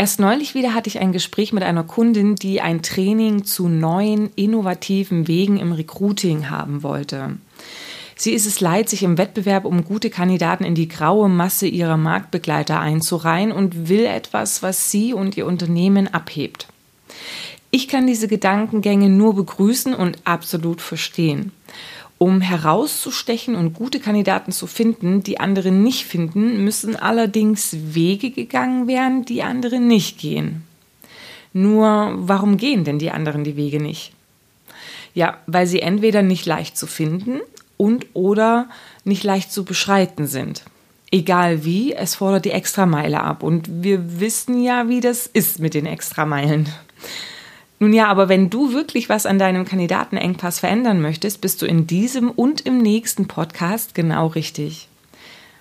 Erst neulich wieder hatte ich ein Gespräch mit einer Kundin, die ein Training zu neuen, innovativen Wegen im Recruiting haben wollte. Sie ist es leid, sich im Wettbewerb um gute Kandidaten in die graue Masse ihrer Marktbegleiter einzureihen und will etwas, was sie und ihr Unternehmen abhebt. Ich kann diese Gedankengänge nur begrüßen und absolut verstehen. Um herauszustechen und gute Kandidaten zu finden, die andere nicht finden, müssen allerdings Wege gegangen werden, die andere nicht gehen. Nur warum gehen denn die anderen die Wege nicht? Ja, weil sie entweder nicht leicht zu finden und oder nicht leicht zu beschreiten sind. Egal wie, es fordert die Extrameile ab und wir wissen ja, wie das ist mit den Extrameilen. Nun ja, aber wenn du wirklich was an deinem Kandidatenengpass verändern möchtest, bist du in diesem und im nächsten Podcast genau richtig.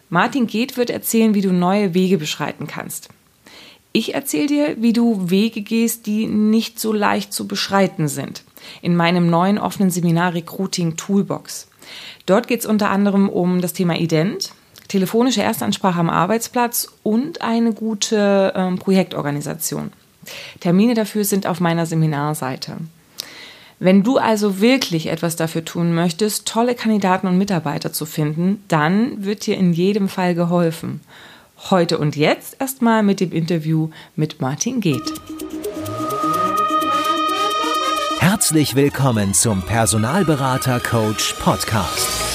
Martin Geht wird erzählen, wie du neue Wege beschreiten kannst. Ich erzähle dir, wie du Wege gehst, die nicht so leicht zu beschreiten sind. In meinem neuen offenen Seminar Recruiting Toolbox. Dort geht es unter anderem um das Thema Ident, telefonische Erstansprache am Arbeitsplatz und eine gute ähm, Projektorganisation. Termine dafür sind auf meiner Seminarseite. Wenn du also wirklich etwas dafür tun möchtest, tolle Kandidaten und Mitarbeiter zu finden, dann wird dir in jedem Fall geholfen. Heute und jetzt erstmal mit dem Interview mit Martin Geht. Herzlich willkommen zum Personalberater Coach Podcast.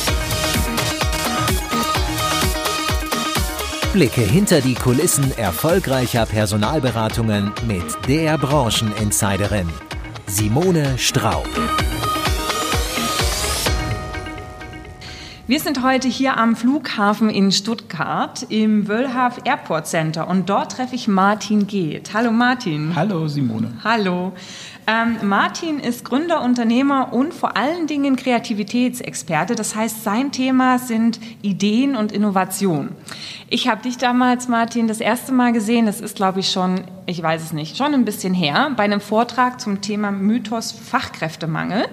Blicke hinter die Kulissen erfolgreicher Personalberatungen mit der Brancheninsiderin Simone Straub. Wir sind heute hier am Flughafen in Stuttgart im Wöllhaf Airport Center und dort treffe ich Martin Geht. Hallo Martin. Hallo Simone. Hallo. Ähm, Martin ist Gründer, Unternehmer und vor allen Dingen Kreativitätsexperte. Das heißt, sein Thema sind Ideen und Innovation. Ich habe dich damals, Martin, das erste Mal gesehen. Das ist, glaube ich, schon, ich weiß es nicht, schon ein bisschen her, bei einem Vortrag zum Thema Mythos Fachkräftemangel.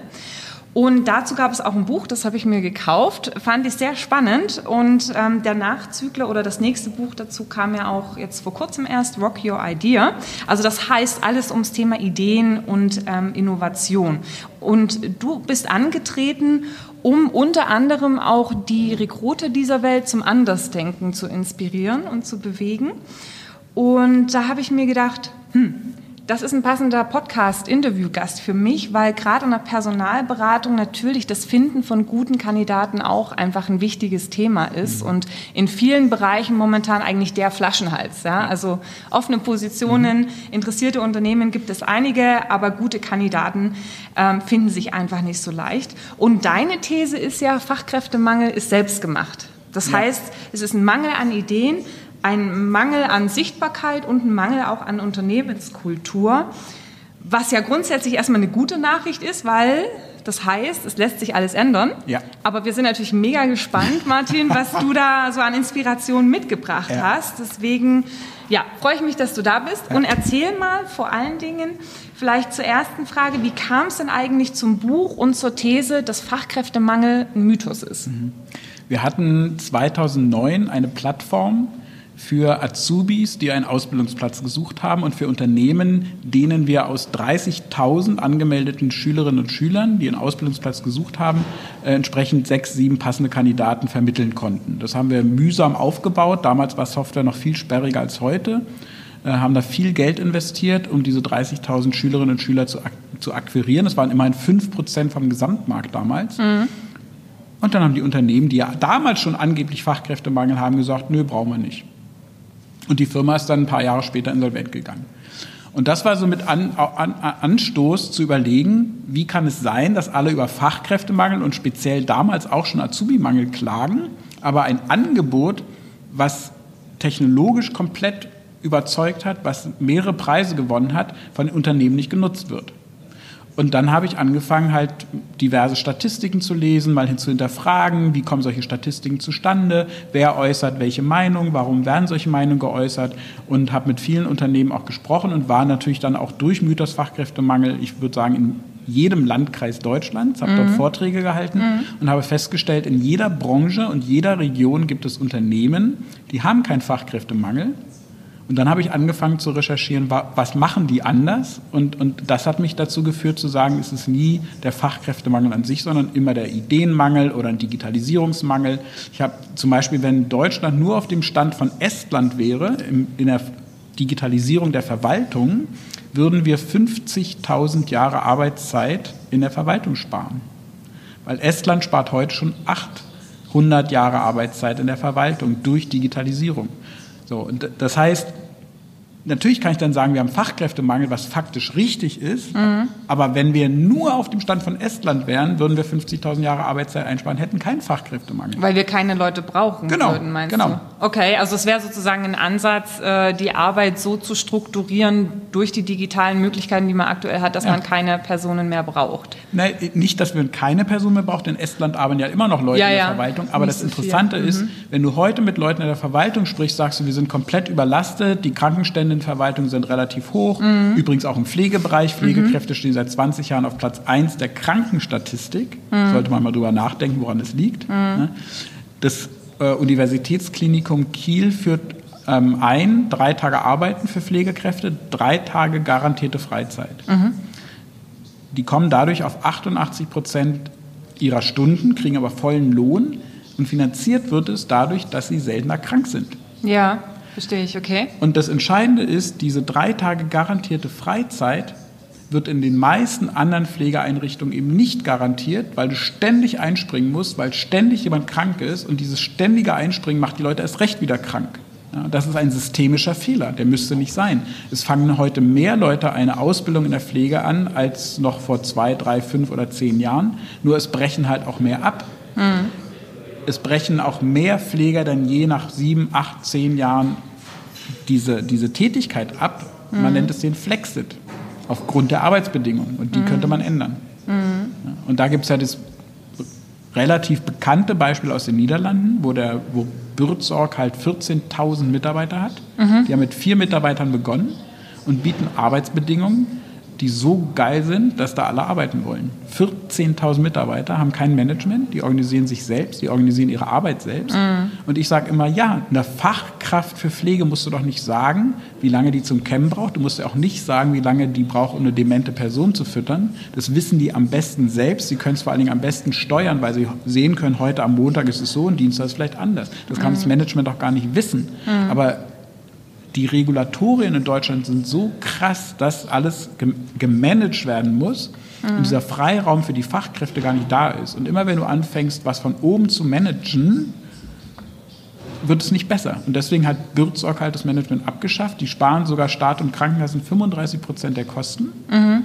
Und dazu gab es auch ein Buch, das habe ich mir gekauft, fand ich sehr spannend. Und ähm, der Nachzügler oder das nächste Buch dazu kam ja auch jetzt vor kurzem erst, Rock Your Idea. Also das heißt alles ums Thema Ideen und ähm, Innovation. Und du bist angetreten, um unter anderem auch die Rekruter dieser Welt zum Andersdenken zu inspirieren und zu bewegen. Und da habe ich mir gedacht, hm, das ist ein passender Podcast-Interviewgast für mich, weil gerade in der Personalberatung natürlich das Finden von guten Kandidaten auch einfach ein wichtiges Thema ist mhm. und in vielen Bereichen momentan eigentlich der Flaschenhals. Ja? Also offene Positionen, mhm. interessierte Unternehmen gibt es einige, aber gute Kandidaten ähm, finden sich einfach nicht so leicht. Und deine These ist ja, Fachkräftemangel ist selbst gemacht. Das heißt, es ist ein Mangel an Ideen, ein Mangel an Sichtbarkeit und ein Mangel auch an Unternehmenskultur, was ja grundsätzlich erstmal eine gute Nachricht ist, weil das heißt, es lässt sich alles ändern. Ja. Aber wir sind natürlich mega gespannt, Martin, was du da so an Inspiration mitgebracht ja. hast. Deswegen ja, freue ich mich, dass du da bist. Ja. Und erzähl mal vor allen Dingen vielleicht zur ersten Frage, wie kam es denn eigentlich zum Buch und zur These, dass Fachkräftemangel ein Mythos ist? Mhm. Wir hatten 2009 eine Plattform, für Azubis, die einen Ausbildungsplatz gesucht haben und für Unternehmen, denen wir aus 30.000 angemeldeten Schülerinnen und Schülern, die einen Ausbildungsplatz gesucht haben, äh, entsprechend sechs, sieben passende Kandidaten vermitteln konnten. Das haben wir mühsam aufgebaut. Damals war Software noch viel sperriger als heute, äh, haben da viel Geld investiert, um diese 30.000 Schülerinnen und Schüler zu, ak zu akquirieren. Das waren immerhin 5 Prozent vom Gesamtmarkt damals. Mhm. Und dann haben die Unternehmen, die ja damals schon angeblich Fachkräftemangel haben, gesagt, nö, brauchen wir nicht. Und die Firma ist dann ein paar Jahre später insolvent gegangen. Und das war so mit An An Anstoß zu überlegen, wie kann es sein, dass alle über Fachkräftemangel und speziell damals auch schon Azubi-Mangel klagen, aber ein Angebot, was technologisch komplett überzeugt hat, was mehrere Preise gewonnen hat, von den Unternehmen nicht genutzt wird. Und dann habe ich angefangen, halt diverse Statistiken zu lesen, mal hin zu hinterfragen, wie kommen solche Statistiken zustande, wer äußert welche Meinung, warum werden solche Meinungen geäußert und habe mit vielen Unternehmen auch gesprochen und war natürlich dann auch durch Mythos Fachkräftemangel, ich würde sagen, in jedem Landkreis Deutschlands, habe mhm. dort Vorträge gehalten mhm. und habe festgestellt, in jeder Branche und jeder Region gibt es Unternehmen, die haben keinen Fachkräftemangel, Und dann habe ich angefangen zu recherchieren, was machen die anders? Und, und das hat mich dazu geführt zu sagen, es ist nie der Fachkräftemangel an sich, sondern immer der Ideenmangel oder ein Digitalisierungsmangel. Ich habe zum Beispiel, wenn Deutschland nur auf dem Stand von Estland wäre, in, der Digitalisierung der Verwaltung, würden wir 50.000 Jahre Arbeitszeit in der Verwaltung sparen. Weil Estland spart heute schon 800 Jahre Arbeitszeit in der Verwaltung durch Digitalisierung. So, und das heißt, Natürlich kann ich dann sagen, wir haben Fachkräftemangel, was faktisch richtig ist. Mhm. Aber wenn wir nur auf dem Stand von Estland wären, würden wir 50.000 Jahre Arbeitszeit einsparen, hätten keinen Fachkräftemangel. Weil wir keine Leute brauchen genau, würden, meinst genau. du? Okay, also es wäre sozusagen ein Ansatz, äh, die Arbeit so zu strukturieren durch die digitalen Möglichkeiten, die man aktuell hat, dass ja. man keine Personen mehr braucht. Nein, nicht, dass man keine Personen mehr braucht. In Estland arbeiten ja immer noch Leute ja, in der ja. Verwaltung. Aber nicht das Interessante so ist, mhm. wenn du heute mit Leuten in der Verwaltung sprichst, sagst du, wir sind komplett überlastet, die Krankenstände Verwaltung sind relativ hoch. Mhm. Übrigens auch im Pflegebereich. Pflegekräfte mhm. stehen seit 20 Jahren auf Platz 1 der Krankenstatistik. Mhm. Sollte man mal drüber nachdenken, woran es liegt. Mhm. Das äh, Universitätsklinikum Kiel führt ähm, ein, drei Tage Arbeiten für Pflegekräfte, drei Tage garantierte Freizeit. Mhm. Die kommen dadurch auf 88 Prozent ihrer Stunden, kriegen aber vollen Lohn und finanziert wird es dadurch, dass sie seltener krank sind. Ja. Verstehe ich, okay. Und das Entscheidende ist, diese drei Tage garantierte Freizeit wird in den meisten anderen Pflegeeinrichtungen eben nicht garantiert, weil du ständig einspringen musst, weil ständig jemand krank ist und dieses ständige Einspringen macht die Leute erst recht wieder krank. Ja, das ist ein systemischer Fehler, der müsste nicht sein. Es fangen heute mehr Leute eine Ausbildung in der Pflege an als noch vor zwei, drei, fünf oder zehn Jahren. Nur es brechen halt auch mehr ab. Mhm es brechen auch mehr Pfleger denn je nach sieben, acht, zehn Jahren diese, diese Tätigkeit ab. Mhm. Man nennt es den Flexit aufgrund der Arbeitsbedingungen und die mhm. könnte man ändern. Mhm. Und da gibt es ja das relativ bekannte Beispiel aus den Niederlanden, wo, der, wo Bürzorg halt 14.000 Mitarbeiter hat. Mhm. Die haben mit vier Mitarbeitern begonnen und bieten Arbeitsbedingungen, die so geil sind, dass da alle arbeiten wollen. 14.000 Mitarbeiter haben kein Management, die organisieren sich selbst, die organisieren ihre Arbeit selbst. Mhm. Und ich sage immer, ja, eine Fachkraft für Pflege musst du doch nicht sagen, wie lange die zum Cammen braucht. Du musst ja auch nicht sagen, wie lange die braucht, um eine demente Person zu füttern. Das wissen die am besten selbst. Sie können es vor allen Dingen am besten steuern, weil sie sehen können, heute am Montag ist es so und Dienstag ist es vielleicht anders. Das kann mhm. das Management auch gar nicht wissen. Mhm. Aber die Regulatorien in Deutschland sind so krass, dass alles gemanagt werden muss mhm. und dieser Freiraum für die Fachkräfte gar nicht da ist. Und immer wenn du anfängst, was von oben zu managen, wird es nicht besser. Und deswegen hat Bürzorg halt das Management abgeschafft. Die sparen sogar Staat und Krankenkassen 35 Prozent der Kosten. Mhm.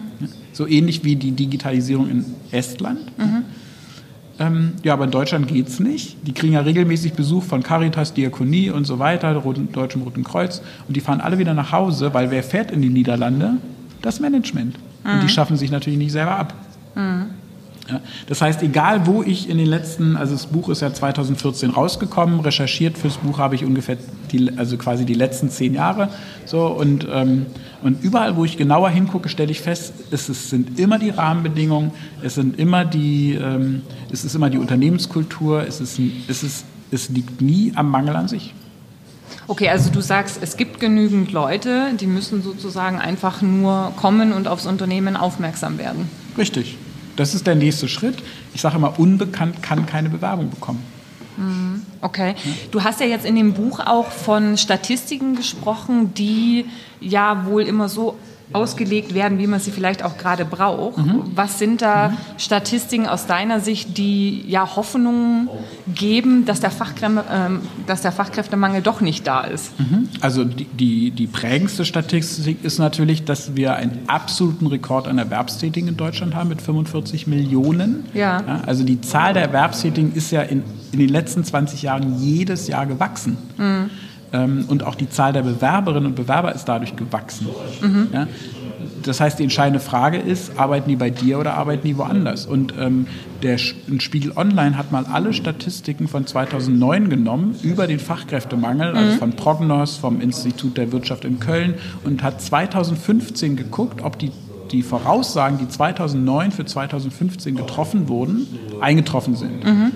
So ähnlich wie die Digitalisierung in Estland. Mhm. Ähm, ja, aber in Deutschland geht es nicht. Die kriegen ja regelmäßig Besuch von Caritas, Diakonie und so weiter, Roten, Deutschen Roten Kreuz. Und die fahren alle wieder nach Hause, weil wer fährt in die Niederlande? Das Management. Mhm. Und die mhm. schaffen sich natürlich nicht selber ab. Mhm. Ja, das heißt, egal wo ich in den letzten, also das Buch ist ja 2014 rausgekommen, recherchiert fürs Buch habe ich ungefähr, die, also quasi die letzten zehn Jahre. So, und, ähm, und überall, wo ich genauer hingucke, stelle ich fest, es, es sind immer die Rahmenbedingungen, es, sind immer die, ähm, es ist immer die Unternehmenskultur, es, ist, es, ist, es liegt nie am Mangel an sich. Okay, also du sagst, es gibt genügend Leute, die müssen sozusagen einfach nur kommen und aufs Unternehmen aufmerksam werden. Richtig. Das ist der nächste Schritt. Ich sage immer, unbekannt kann keine Bewerbung bekommen. Mhm. Okay. Du hast ja jetzt in dem Buch auch von Statistiken gesprochen, die ja wohl immer so ausgelegt werden, wie man sie vielleicht auch gerade braucht. Mhm. Was sind da mhm. Statistiken aus deiner Sicht, die ja Hoffnung geben, dass der, Fachkräfte, äh, dass der Fachkräftemangel doch nicht da ist? Mhm. Also die, die, die, prägendste Statistik ist natürlich, dass wir einen absoluten Rekord an Erwerbstätigen in Deutschland haben mit 45 Millionen. Ja. ja also die Zahl der Erwerbstätigen ist ja in, in den letzten 20 Jahren jedes Jahr gewachsen. Ähm, und auch die Zahl der Bewerberinnen und Bewerber ist dadurch gewachsen. Mhm. Ja? Das heißt, die entscheidende Frage ist, arbeiten die bei dir oder arbeiten die woanders? Und ähm, der Spiegel Online hat mal alle Statistiken von 2009 genommen über den Fachkräftemangel, also mhm. also von Prognos, vom Institut der Wirtschaft in Köln und hat 2015 geguckt, ob die die Voraussagen, die 2009 für 2015 getroffen wurden, eingetroffen sind. Mhm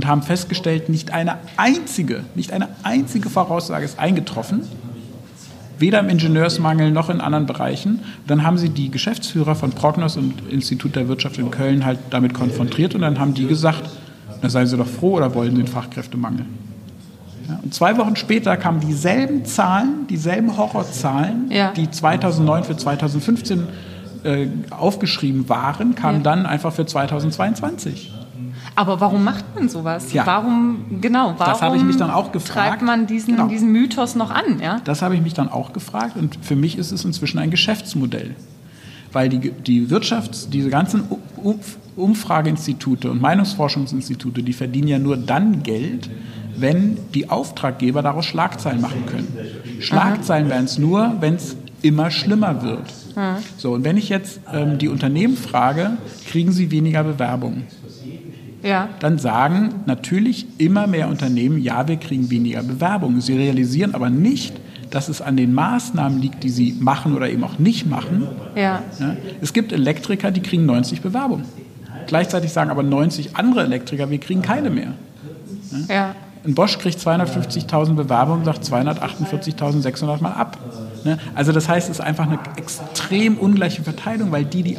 und haben festgestellt, nicht eine einzige, nicht eine einzige Voraussage ist eingetroffen. weder im Ingenieursmangel noch in anderen Bereichen. Dann haben sie die Geschäftsführer von Prognos und Institut der Wirtschaft in Köln halt damit konfrontiert und dann haben die gesagt, na seien Sie doch froh oder wollen Sie den Fachkräftemangel? Ja, und zwei Wochen später kamen dieselben Zahlen, dieselben Horrorzahlen, Ja. die 2009 für 2015 äh, aufgeschrieben waren, kamen Ja. dann einfach für 2022. Aber warum macht man sowas? Ja. Warum, genau, warum Das habe ich mich dann auch gefragt. treibt man diesen, Genau. diesen Mythos noch an? Ja? Das habe ich mich dann auch gefragt und für mich ist es inzwischen ein Geschäftsmodell. Weil die, die Wirtschafts-, diese ganzen Umfrageinstitute und Meinungsforschungsinstitute, die verdienen ja nur dann Geld, wenn die Auftraggeber daraus Schlagzeilen machen können. Schlagzeilen wären es nur, wenn es immer schlimmer wird. So, und wenn ich jetzt ähm, die Unternehmen frage, kriegen sie weniger Bewerbungen? Ja. dann sagen natürlich immer mehr Unternehmen, ja, wir kriegen weniger Bewerbungen. Sie realisieren aber nicht, dass es an den Maßnahmen liegt, die sie machen oder eben auch nicht machen. Ja. Ja, Es gibt Elektriker, die kriegen 90 Bewerbungen. Gleichzeitig sagen aber 90 andere Elektriker, wir kriegen keine mehr. Ja. Ein Bosch kriegt 250.000 Bewerbungen, sagt 248.600 mal ab. Ne? Also das heißt, es ist einfach eine extrem ungleiche Verteilung, weil die, die,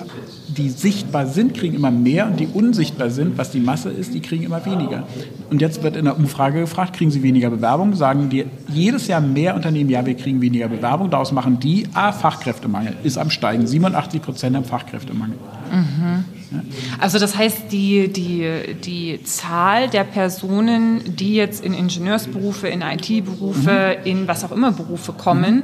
die sichtbar sind, kriegen immer mehr und die unsichtbar sind, was die Masse ist, die kriegen immer weniger. Und jetzt wird in der Umfrage gefragt, kriegen sie weniger Bewerbungen? Sagen die jedes Jahr mehr Unternehmen, ja, wir kriegen weniger Bewerbungen. Daraus machen die, ah, Fachkräftemangel ist am Steigen. 87 Prozent haben Fachkräftemangel. Also das heißt, die, die, die Zahl der Personen, die jetzt in Ingenieursberufe, in IT-Berufe, Mhm. in was auch immer Berufe kommen,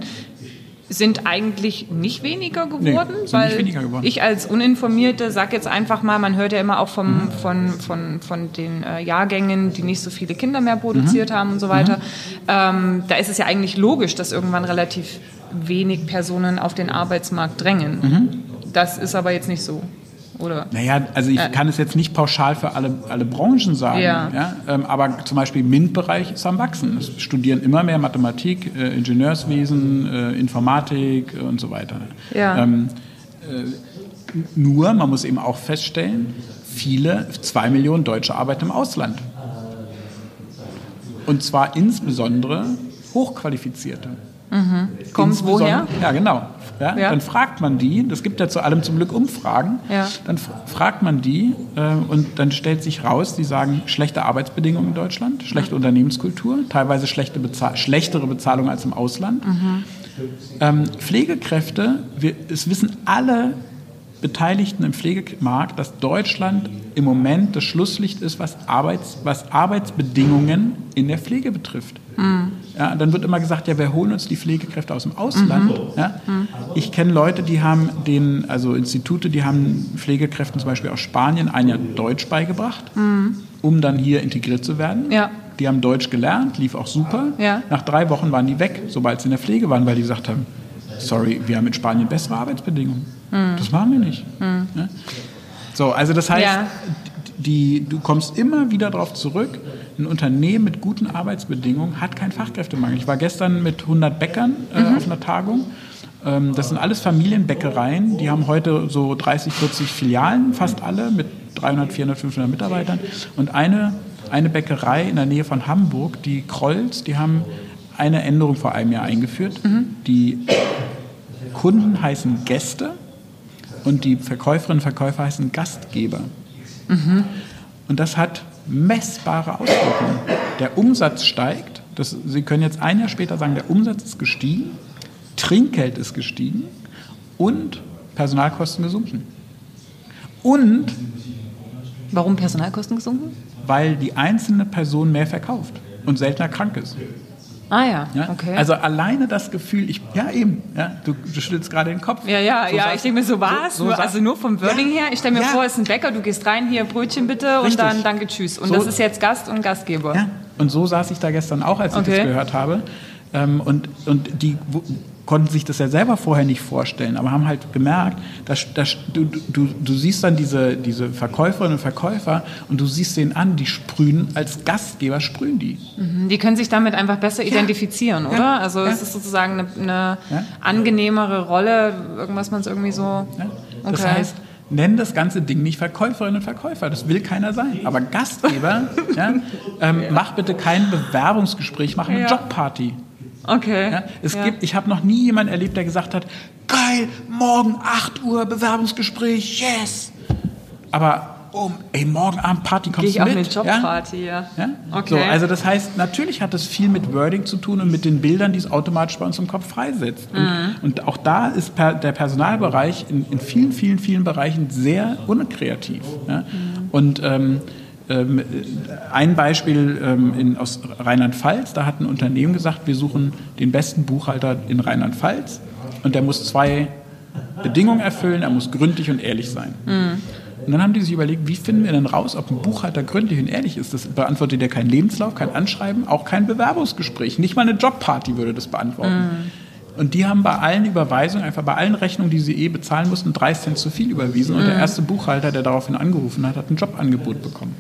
sind eigentlich nicht weniger geworden, Nee, weil weniger geworden. ich als Uninformierte sage jetzt einfach mal, man hört ja immer auch vom, Mhm. von, von, von den äh, Jahrgängen, die nicht so viele Kinder mehr Mhm. produziert haben und so weiter. Ähm, da ist es ja eigentlich logisch, dass irgendwann relativ wenig Personen auf den Arbeitsmarkt drängen. Mhm. Das ist aber jetzt nicht so, oder? Naja, also ich kann es jetzt nicht pauschal für alle, alle Branchen sagen, Ja. ja. ähm, aber zum Beispiel im MINT-Bereich ist am Wachsen. Es studieren immer mehr Mathematik, äh, Ingenieurswesen, äh, Informatik äh, und so weiter. Ja. Ähm, äh, nur, man muss eben auch feststellen, viele, zwei Millionen Deutsche arbeiten im Ausland. Und zwar insbesondere Hochqualifizierte. Kommt woher? Ja, genau. Ja, Ja. Dann fragt man die, das gibt ja zu allem zum Glück Umfragen, Ja. dann fragt man die äh, und dann stellt sich raus, die sagen, schlechte Arbeitsbedingungen in Deutschland, schlechte Unternehmenskultur, teilweise schlechte Bezahl schlechtere Bezahlung als im Ausland. Ähm, Pflegekräfte, wir, es wissen alle Beteiligten im Pflegemarkt, dass Deutschland im Moment das Schlusslicht ist, was, Arbeits, was Arbeitsbedingungen in der Pflege betrifft. Ja, dann wird immer gesagt, ja, wir holen uns die Pflegekräfte aus dem Ausland. Ja? Ich kenne Leute, die haben den, also Institute, die haben Pflegekräften zum Beispiel aus Spanien ein Jahr Deutsch beigebracht, um dann hier integriert zu werden. Ja. Die haben Deutsch gelernt, lief auch super. Ja. Nach drei Wochen waren die weg, sobald sie in der Pflege waren, weil die gesagt haben, sorry, wir haben in Spanien bessere Arbeitsbedingungen. Das machen wir nicht. Ja? So, also das heißt, Ja. Die, du kommst immer wieder darauf zurück, ein Unternehmen mit guten Arbeitsbedingungen hat keinen Fachkräftemangel. Ich war gestern mit 100 Bäckern äh, Mhm. auf einer Tagung. Ähm, das sind alles Familienbäckereien, die haben heute so 30, 40 Filialen, fast alle mit 300, 400, 500 Mitarbeitern. Und eine, eine Bäckerei in der Nähe von Hamburg, die Krolls, die haben eine Änderung vor einem Jahr eingeführt. Mhm. Die Kunden heißen Gäste und die Verkäuferinnen und Verkäufer heißen Gastgeber. Und das hat messbare Auswirkungen. Der Umsatz steigt. Das, Sie können jetzt ein Jahr später sagen, der Umsatz ist gestiegen, Trinkgeld ist gestiegen und Personalkosten gesunken. Und Warum Personalkosten gesunken? weil die einzelne Person mehr verkauft und seltener krank ist. Ah ja, Ja? okay. Also alleine das Gefühl, ich, ja eben, ja, du, du schüttelst gerade den Kopf. ja, ja, So ja, saß- ich denke mir so, was? so Nur- saß- also nur vom Wording Ja. her. Ich stelle mir Ja. vor, es ist ein Bäcker, du gehst rein, hier Brötchen bitte und Richtig. dann danke, tschüss. Und So- das ist jetzt Gast und Gastgeber. Ja, und so saß ich da gestern auch, als ich Okay. das gehört habe. Ähm, und, und die wo, konnten sich das ja selber vorher nicht vorstellen, aber haben halt gemerkt, dass, dass du, du, du siehst dann diese, diese Verkäuferinnen und Verkäufer und du siehst denen an, die sprühen, als Gastgeber sprühen die. Die können sich damit einfach besser identifizieren, oder? Also Ja. es ist sozusagen eine, eine Ja. angenehmere Rolle, irgendwas man es irgendwie so... Ja? Das Okay. heißt, nenn das ganze Ding nicht Verkäuferinnen und Verkäufer, das will keiner sein. Aber Gastgeber, ja, ähm, mach bitte kein Bewerbungsgespräch, mach eine Ja. Jobparty. Okay. Ja, es Ja. gibt, ich habe noch nie jemanden erlebt, der gesagt hat, geil, morgen 8 Uhr Bewerbungsgespräch, yes. Aber um, ey, morgen Abend Party kommst Gehe ich du auf mit? eine Jobparty, ja. Ja? Okay. So, also das heißt, natürlich hat das viel mit Wording zu tun und mit den Bildern, die es automatisch bei uns im Kopf freisetzt. Und, Mhm. und auch da ist per, der Personalbereich in, in vielen, vielen, vielen Bereichen sehr unkreativ. Ja? Mhm. Und ähm, ähm, ein Beispiel ähm, in, aus Rheinland-Pfalz, da hat ein Unternehmen gesagt, wir suchen den besten Buchhalter in Rheinland-Pfalz und der muss zwei Bedingungen erfüllen, er muss gründlich und ehrlich sein. Und dann haben die sich überlegt, wie finden wir denn raus, ob ein Buchhalter gründlich und ehrlich ist? Das beantwortet ja kein Lebenslauf, kein Anschreiben, auch kein Bewerbungsgespräch. Nicht mal eine Jobparty würde das beantworten. Und die haben bei allen Überweisungen, einfach bei allen Rechnungen, die sie eh bezahlen mussten, 30 Cent zu viel überwiesen. Und der erste Buchhalter, der daraufhin angerufen hat, hat ein Jobangebot bekommen.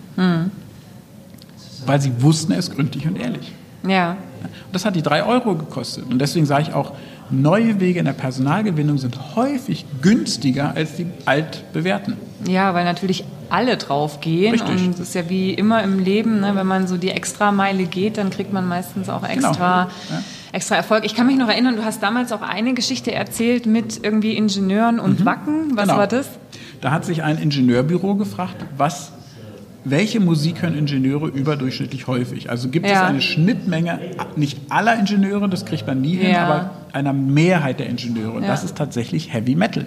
Weil sie wussten, er ist gründlich und ehrlich. Ja. Und das hat die drei Euro gekostet. Und deswegen sage ich auch, neue Wege in der Personalgewinnung sind häufig günstiger als die altbewährten. Ja, weil natürlich alle drauf gehen. Richtig. Und es ist ja wie immer im Leben, ne, wenn man so die Extrameile geht, dann kriegt man meistens auch extra, Genau. Ja. Extra Erfolg. Ich kann mich noch erinnern, du hast damals auch eine Geschichte erzählt mit irgendwie Ingenieuren und Wacken. Was Genau. war das? Da hat sich ein Ingenieurbüro gefragt, was, welche Musik hören Ingenieure überdurchschnittlich häufig? Also gibt es Ja. eine Schnittmenge, nicht aller Ingenieure, das kriegt man nie hin, Ja. aber einer Mehrheit der Ingenieure. Und Ja. das ist tatsächlich Heavy Metal.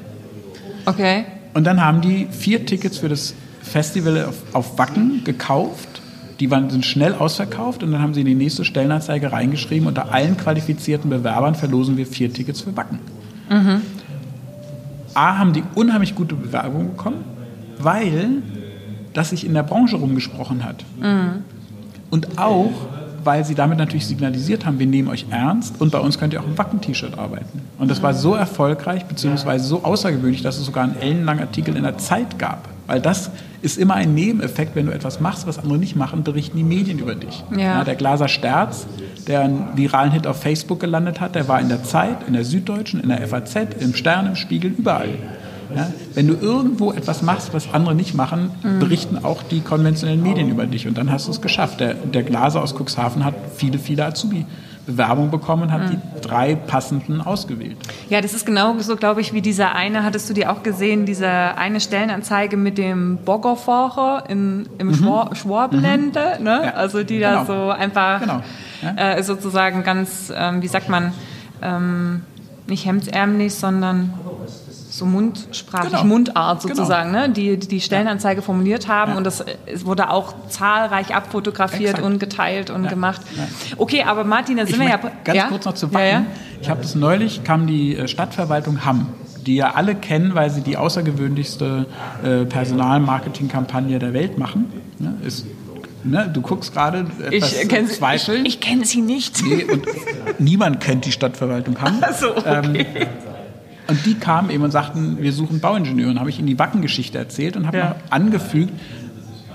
Okay. Und dann haben die vier Tickets für das Festival auf, auf Wacken gekauft. Die waren, sind schnell ausverkauft und dann haben sie in die nächste Stellenanzeige reingeschrieben, unter allen qualifizierten Bewerbern verlosen wir vier Tickets für Wacken. A, haben die unheimlich gute Bewerbungen bekommen, weil das sich in der Branche rumgesprochen hat. Und auch, weil sie damit natürlich signalisiert haben, wir nehmen euch ernst und bei uns könnt ihr auch im Wacken-T-Shirt arbeiten. Und das war so erfolgreich, beziehungsweise so außergewöhnlich, dass es sogar einen ellenlangen Artikel in der Zeit gab. Weil das ist immer ein Nebeneffekt, wenn du etwas machst, was andere nicht machen, berichten die Medien über dich. Ja. der Glaser Sterz, der einen viralen Hit auf Facebook gelandet hat, der war in der Zeit, in der Süddeutschen, in der FAZ, im Stern, im Spiegel, überall. Ja, wenn du irgendwo etwas machst, was andere nicht machen, berichten auch die konventionellen Medien über dich und dann hast du es geschafft. Der, der Glaser aus Cuxhaven hat viele, viele Azubi-Bewerbungen bekommen und hat die drei passenden ausgewählt. Ja, das ist genau so, glaube ich, wie dieser eine, hattest du die auch gesehen, diese eine Stellenanzeige mit dem Boggerfahrer in, im Schwar Schwabenländer, ne? Mhm. Ja, also die da genau. so einfach Genau, ja. äh, sozusagen ganz, ähm, wie sagt man, ähm, nicht hemdsärmlich, sondern so mundsprachlich, Genau. Mundart Genau. sozusagen, ne? die die Stellenanzeige formuliert haben Ja. und das äh, es wurde auch zahlreich abfotografiert Exakt. und geteilt und Ja. gemacht. Ja. Okay, aber Martin, da Ich sind wir ja... ganz ja? kurz noch zu Ja, Wacken. ja. Ich habe das neulich, kam die äh, Stadtverwaltung Hamm, die ja alle kennen, weil sie die außergewöhnlichste äh, Personalmarketingkampagne der Welt machen. Ne, ist, ne, du guckst gerade etwas Ich kenne sie, zweifeln. ich, ich kenn sie nicht. Nee, und niemand kennt die Stadtverwaltung Hamm. Ach so, okay. Und die kamen eben und sagten, wir suchen Bauingenieure. Und habe ich ihnen die Wackengeschichte erzählt und habe Ja. angefügt,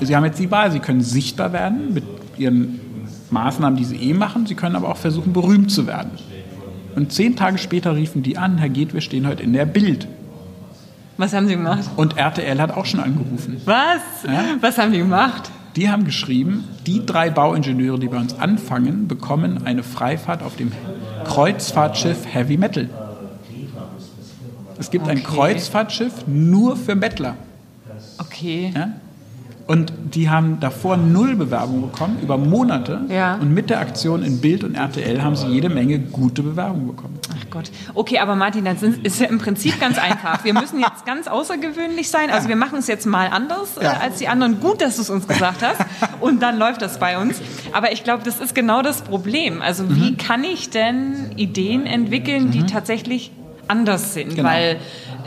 sie haben jetzt die Wahl, sie können sichtbar werden mit ihren Maßnahmen, die sie eh machen, sie können aber auch versuchen, berühmt zu werden. Und zehn Tage später riefen die an, Herr Geht, wir stehen heute in der Bild. Was haben sie gemacht? Und RTL hat auch schon angerufen. Was? Ja? Was haben die gemacht? Die haben geschrieben, die drei Bauingenieure, die bei uns anfangen, bekommen eine Freifahrt auf dem Kreuzfahrtschiff Heavy Metal. Es gibt ein Okay. Kreuzfahrtschiff nur für Mettler. Okay. Ja? Und die haben davor null Bewerbungen bekommen, über Monate. Ja. Und mit der Aktion in Bild und RTL haben sie jede Menge gute Bewerbungen bekommen. Ach Gott. Okay, aber Martin, das ist ja im Prinzip ganz einfach. Wir müssen jetzt ganz außergewöhnlich sein. Also wir machen es jetzt mal anders Ja. äh, als die anderen. Gut, dass du es uns gesagt hast. Und dann läuft das bei uns. Aber ich glaube, das ist genau das Problem. Also wie Mhm. kann ich denn Ideen entwickeln, die tatsächlich anders sind? Genau. Weil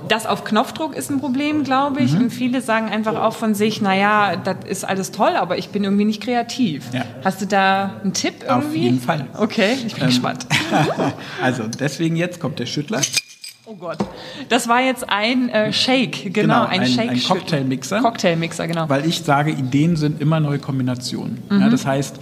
das auf Knopfdruck ist ein Problem, glaube Mhm. ich. Und viele sagen einfach auch von sich, naja, das ist alles toll, aber ich bin irgendwie nicht kreativ. Ja. Hast du da einen Tipp Auf irgendwie? jeden Fall. Okay, ich bin Ähm, gespannt. also deswegen jetzt kommt der Schüttler. Oh Gott. Das war jetzt ein äh, Shake, genau, Genau, ein, ein- Shake. ein Cocktailmixer. Cocktailmixer, genau. Weil ich sage, Ideen sind immer neue Kombinationen. Ja, das heißt,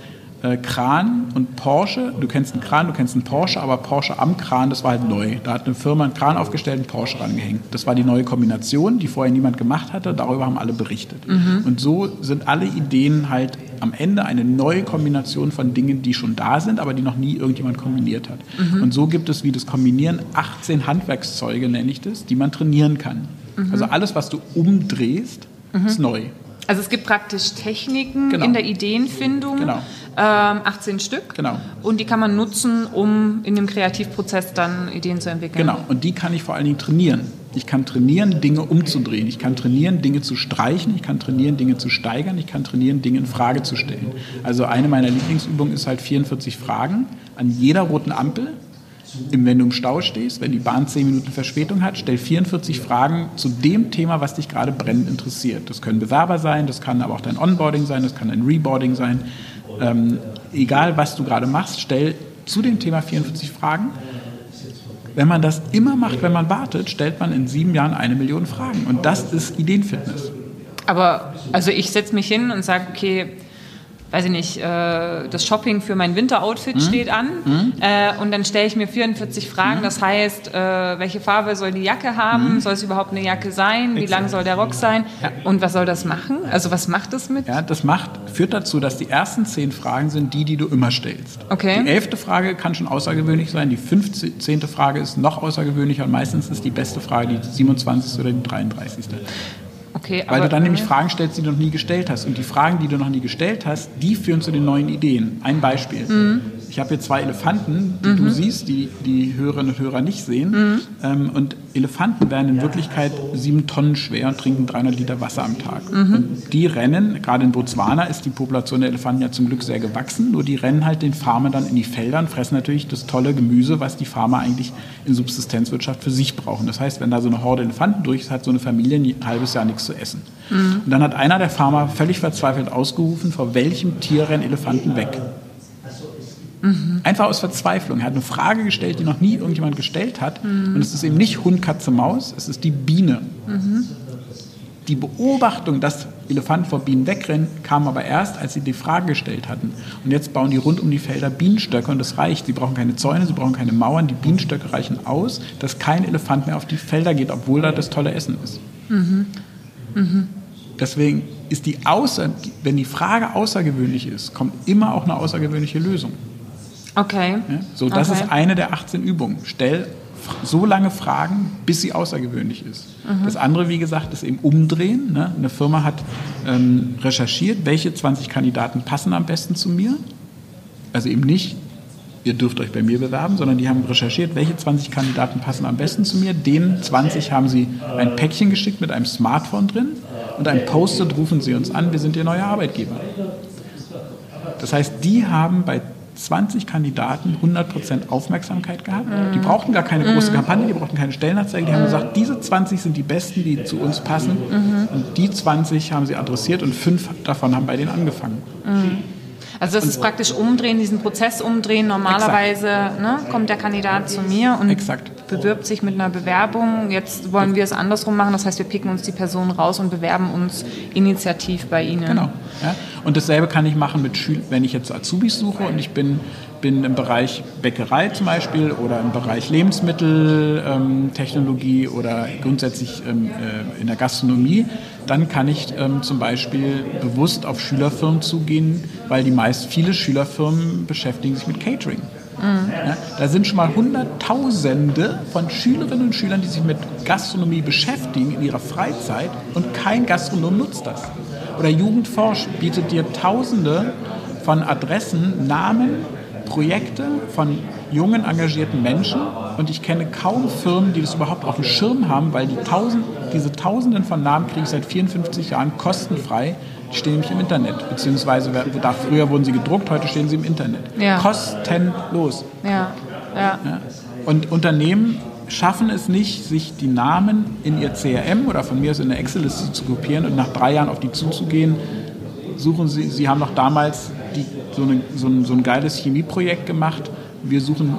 äh, Kran und Porsche. Du kennst einen Kran, du kennst einen Porsche, aber Porsche am Kran, das war halt neu. Da hat eine Firma einen Kran aufgestellt und Porsche rangehängt. Das war die neue Kombination, die vorher niemand gemacht hatte. Darüber haben alle berichtet. Mhm. Und so sind alle Ideen halt am Ende eine neue Kombination von Dingen, die schon da sind, aber die noch nie irgendjemand kombiniert hat. Mhm. Und so gibt es wie das Kombinieren 18 Handwerkszeuge, nenne ich das, die man trainieren kann. Mhm. Also alles, was du umdrehst, mhm. ist neu. Also es gibt praktisch Techniken genau. in der Ideenfindung, genau. ähm, 18 Stück. Genau. Und die kann man nutzen, um in dem Kreativprozess dann Ideen zu entwickeln. Genau, und die kann ich vor allen Dingen trainieren. Ich kann trainieren, Dinge umzudrehen. Ich kann trainieren, Dinge zu streichen. Ich kann trainieren, Dinge zu steigern. Ich kann trainieren, Dinge in Frage zu stellen. Also eine meiner Lieblingsübungen ist halt 44 Fragen an jeder roten Ampel wenn du im Stau stehst, wenn die Bahn 10 Minuten Verspätung hat, stell 44 Fragen zu dem Thema, was dich gerade brennend interessiert. Das können Bewerber sein, das kann aber auch dein Onboarding sein, das kann ein Reboarding sein. Ähm, egal, was du gerade machst, stell zu dem Thema 44 Fragen. Wenn man das immer macht, wenn man wartet, stellt man in sieben Jahren eine Million Fragen. Und das ist Ideenfitness. Aber also ich setze mich hin und sage, okay, weiß ich nicht, äh, das Shopping für mein Winteroutfit mhm. steht an mhm. äh, und dann stelle ich mir 44 Fragen. Mhm. Das heißt, äh, welche Farbe soll die Jacke haben? Mhm. Soll es überhaupt eine Jacke sein? Wie lang soll der Rock sein? Ja. Und was soll das machen? Also was macht das mit? Ja, das macht, führt dazu, dass die ersten zehn Fragen sind die, die du immer stellst. Okay. Die elfte Frage kann schon außergewöhnlich sein. Die fünfzehnte Frage ist noch außergewöhnlicher und meistens ist die beste Frage die 27. oder die 33. Okay, Weil du dann nämlich Fragen stellst, die du noch nie gestellt hast. Und die Fragen, die du noch nie gestellt hast, die führen zu den neuen Ideen. Ein Beispiel. Mhm. Ich habe hier zwei Elefanten, die mhm. du siehst, die die Hörerinnen und Hörer nicht sehen. Mhm. Ähm, und Elefanten werden in Wirklichkeit sieben Tonnen schwer und trinken 300 Liter Wasser am Tag. Mhm. Und die rennen, gerade in Botswana ist die Population der Elefanten ja zum Glück sehr gewachsen, nur die rennen halt den Farmern dann in die Felder und fressen natürlich das tolle Gemüse, was die Farmer eigentlich in Subsistenzwirtschaft für sich brauchen. Das heißt, wenn da so eine Horde Elefanten durch ist, hat so eine Familie ein halbes Jahr nichts zu essen. Mhm. Und dann hat einer der Farmer völlig verzweifelt ausgerufen, vor welchem Tier rennen Elefanten weg. Mhm. Einfach aus Verzweiflung. Er hat eine Frage gestellt, die noch nie irgendjemand gestellt hat. Mhm. Und es ist eben nicht Hund, Katze, Maus, es ist die Biene. Mhm. Die Beobachtung, dass Elefanten vor Bienen wegrennen, kam aber erst, als sie die Frage gestellt hatten. Und jetzt bauen die rund um die Felder Bienenstöcke und das reicht. Sie brauchen keine Zäune, sie brauchen keine Mauern. Die Bienenstöcke reichen aus, dass kein Elefant mehr auf die Felder geht, obwohl da das tolle Essen ist. Mhm. Mhm. Deswegen ist die Außer, wenn die Frage außergewöhnlich ist, kommt immer auch eine außergewöhnliche Lösung. Okay. Ja, so, das okay. ist eine der 18 Übungen. Stell so lange Fragen, bis sie außergewöhnlich ist. Mhm. Das andere, wie gesagt, ist eben umdrehen. Ne? Eine Firma hat ähm, recherchiert, welche 20 Kandidaten passen am besten zu mir. Also eben nicht, ihr dürft euch bei mir bewerben, sondern die haben recherchiert, welche 20 Kandidaten passen am besten zu mir. Den 20 haben sie ein Päckchen geschickt mit einem Smartphone drin und ein Post-it rufen sie uns an, wir sind ihr neuer Arbeitgeber. Das heißt, die haben bei 20 Kandidaten 100% Aufmerksamkeit gehabt. Die brauchten gar keine große. Kampagne, die brauchten keine Stellenanzeige. Die haben gesagt, diese 20 sind die besten, die zu uns passen. Und die 20 haben sie adressiert und fünf davon haben bei denen angefangen. Mhm. Also das ist praktisch umdrehen, diesen Prozess umdrehen. Normalerweise ne, kommt der Kandidat zu mir und Exakt. Bewirbt sich mit einer Bewerbung. Jetzt wollen wir es andersrum machen. Das heißt, wir picken uns die Person raus und bewerben uns initiativ bei Ihnen. Genau. Ja. Und dasselbe kann ich machen mit wenn ich jetzt Azubis suche und ich bin bin im Bereich Bäckerei zum Beispiel oder im Bereich Lebensmitteltechnologie ähm, oder grundsätzlich ähm, äh, in der Gastronomie, dann kann ich ähm, zum Beispiel bewusst auf Schülerfirmen zugehen, weil die meist viele Schülerfirmen beschäftigen sich mit Catering. Mhm. Ja, da sind schon mal Hunderttausende von Schülerinnen und Schülern, die sich mit Gastronomie beschäftigen in ihrer Freizeit und kein Gastronom nutzt das. Oder Jugendforsch bietet dir Tausende von Adressen, Namen Projekte von jungen, engagierten Menschen und ich kenne kaum Firmen, die das überhaupt auf dem Schirm haben, weil die tausend, diese Tausenden von Namen kriege ich seit 54 Jahren kostenfrei. Die stehen nämlich im Internet, beziehungsweise da, früher wurden sie gedruckt, heute stehen sie im Internet. Ja. Kostenlos. Ja. Ja. Und Unternehmen schaffen es nicht, sich die Namen in ihr CRM oder von mir aus in eine Excel-Liste zu kopieren und nach drei Jahren auf die zuzugehen. Suchen Sie, Sie haben noch damals die, so, eine, so, ein, so ein geiles Chemieprojekt gemacht. Wir suchen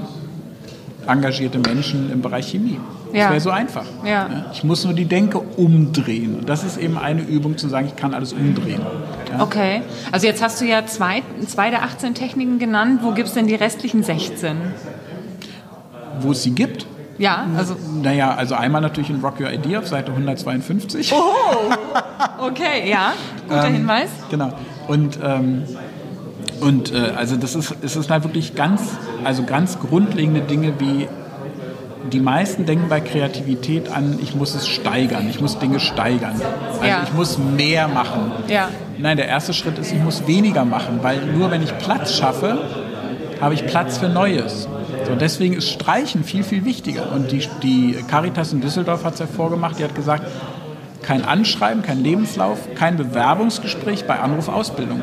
engagierte Menschen im Bereich Chemie. Das ja. wäre so einfach. Ja. Ich muss nur die Denke umdrehen. Und das ist eben eine Übung zu sagen, ich kann alles umdrehen. Ja. Okay. Also jetzt hast du ja zwei, zwei der 18 Techniken genannt. Wo gibt es denn die restlichen 16? Wo es sie gibt? Ja, also. Naja, also einmal natürlich in Rock Your Idea auf Seite 152. Oh, okay, ja, guter Ähm, Hinweis. Genau. Und, ähm, und äh, also das ist, es ist halt wirklich ganz, also ganz grundlegende Dinge wie die meisten denken bei Kreativität an, ich muss es steigern, ich muss Dinge steigern. Also Ja. ich muss mehr machen. Ja. Nein, der erste Schritt ist, ich muss weniger machen, weil nur wenn ich Platz schaffe, habe ich Platz für Neues. So, deswegen ist Streichen viel, viel wichtiger. Und die, die Caritas in Düsseldorf hat es hervorgemacht, die hat gesagt, kein Anschreiben, kein Lebenslauf, kein Bewerbungsgespräch bei Anruf Ausbildung.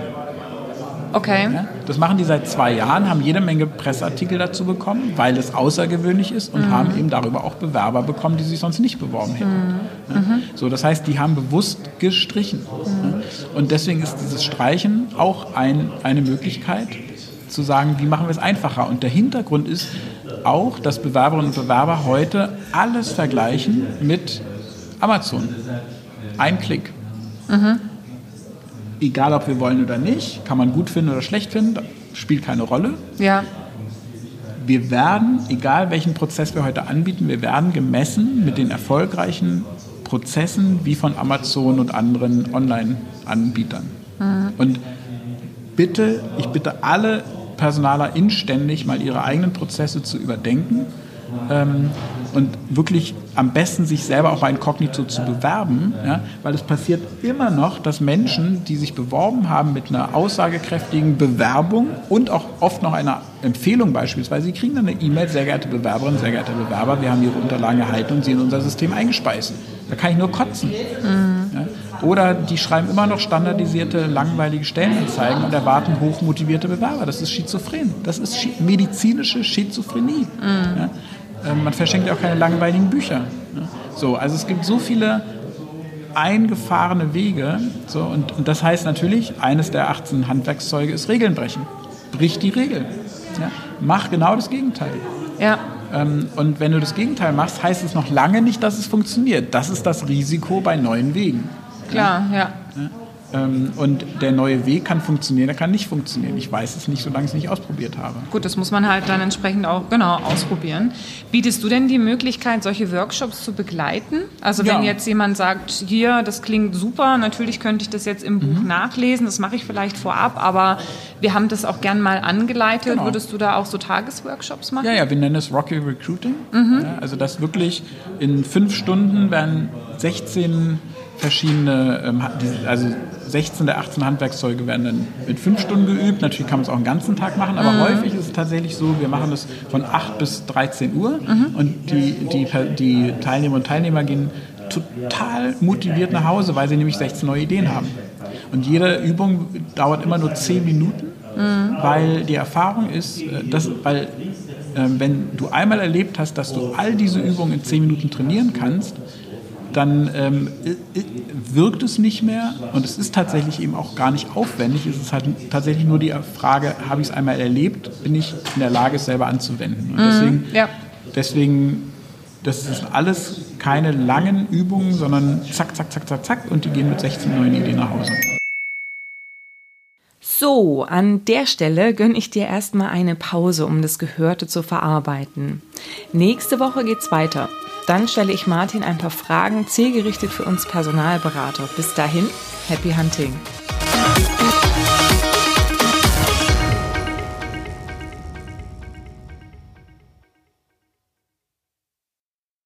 Okay. Das machen die seit zwei Jahren, haben jede Menge Presseartikel dazu bekommen, weil es außergewöhnlich ist und haben eben darüber auch Bewerber bekommen, die sich sonst nicht beworben hätten. Ja? So, das heißt, die haben bewusst gestrichen. Ja? Und deswegen ist dieses Streichen auch ein, eine Möglichkeit zu sagen, wie machen wir es einfacher. Und der Hintergrund ist auch, dass Bewerberinnen und Bewerber heute alles vergleichen mit Amazon. Ein Klick egal ob wir wollen oder nicht, kann man gut finden oder schlecht finden, spielt keine Rolle. Ja. Wir werden, egal welchen Prozess wir heute anbieten, wir werden gemessen mit den erfolgreichen Prozessen wie von Amazon und anderen Online-Anbietern. Und bitte, ich bitte alle Personaler inständig mal ihre eigenen Prozesse zu überdenken ähm, und wirklich am besten sich selber auch mal inkognito zu bewerben, ja, weil es passiert immer noch, dass Menschen, die sich beworben haben mit einer aussagekräftigen Bewerbung und auch oft noch einer Empfehlung beispielsweise, sie kriegen dann eine E-Mail, sehr geehrte Bewerberin, sehr geehrter Bewerber, wir haben Ihre Unterlagen erhalten und Sie in unser System eingespeist. Da kann ich nur kotzen. Ja. Oder die schreiben immer noch standardisierte, langweilige Stellenanzeigen und erwarten hochmotivierte Bewerber. Das ist schizophren. Das ist schi medizinische Schizophrenie. Ja. Ähm, Man verschenkt ja auch keine langweiligen Bücher. ne? So, also es gibt so viele eingefahrene Wege. So, und, und das heißt natürlich, eines der 18 Handwerkszeuge ist Regeln brechen. Brich die Regel. Ja? Mach genau das Gegenteil. Ja. Ähm, und wenn du das Gegenteil machst, heißt es noch lange nicht, dass es funktioniert. Das ist das Risiko bei neuen Wegen. Klar, ja. Ähm, und der neue Weg kann funktionieren, der kann nicht funktionieren. Ich weiß es nicht, solange ich es nicht ausprobiert habe. Gut, das muss man halt dann entsprechend auch genau ausprobieren. Bietest du denn die Möglichkeit, solche Workshops zu begleiten? Also wenn Ja. jetzt jemand sagt, hier, das klingt super, natürlich könnte ich das jetzt im Buch Mhm. nachlesen, das mache ich vielleicht vorab, aber wir haben das auch gern mal angeleitet. Genau. Würdest du da auch so Tagesworkshops machen? Ja, ja, wir nennen es Rocky Recruiting. Ja, also das wirklich in fünf Stunden werden 16 verschiedene, ähm, also 16 der 18 Handwerkszeuge werden dann mit fünf Stunden geübt. Natürlich kann man es auch einen ganzen Tag machen, aber häufig ist es tatsächlich so, wir machen das von 8 bis 13 Uhr und die, die, die Teilnehmer und Teilnehmer gehen total motiviert nach Hause, weil sie nämlich 16 neue Ideen haben. Und jede Übung dauert immer nur 10 Minuten, weil die Erfahrung ist, äh, dass, weil ähm, wenn du einmal erlebt hast, dass du all diese Übungen in 10 Minuten trainieren kannst, dann ähm, wirkt es nicht mehr und es ist tatsächlich eben auch gar nicht aufwendig. Es ist halt tatsächlich nur die Frage, habe ich es einmal erlebt, bin ich in der Lage, es selber anzuwenden. Und deswegen, ja. deswegen, das sind alles keine langen Übungen, sondern zack, zack, zack, zack, zack und die gehen mit 16 neuen Ideen nach Hause. So, an der Stelle gönne ich dir erstmal eine Pause, um das Gehörte zu verarbeiten. Nächste Woche geht's weiter. Dann stelle ich Martin ein paar Fragen zielgerichtet für uns Personalberater. Bis dahin, happy hunting.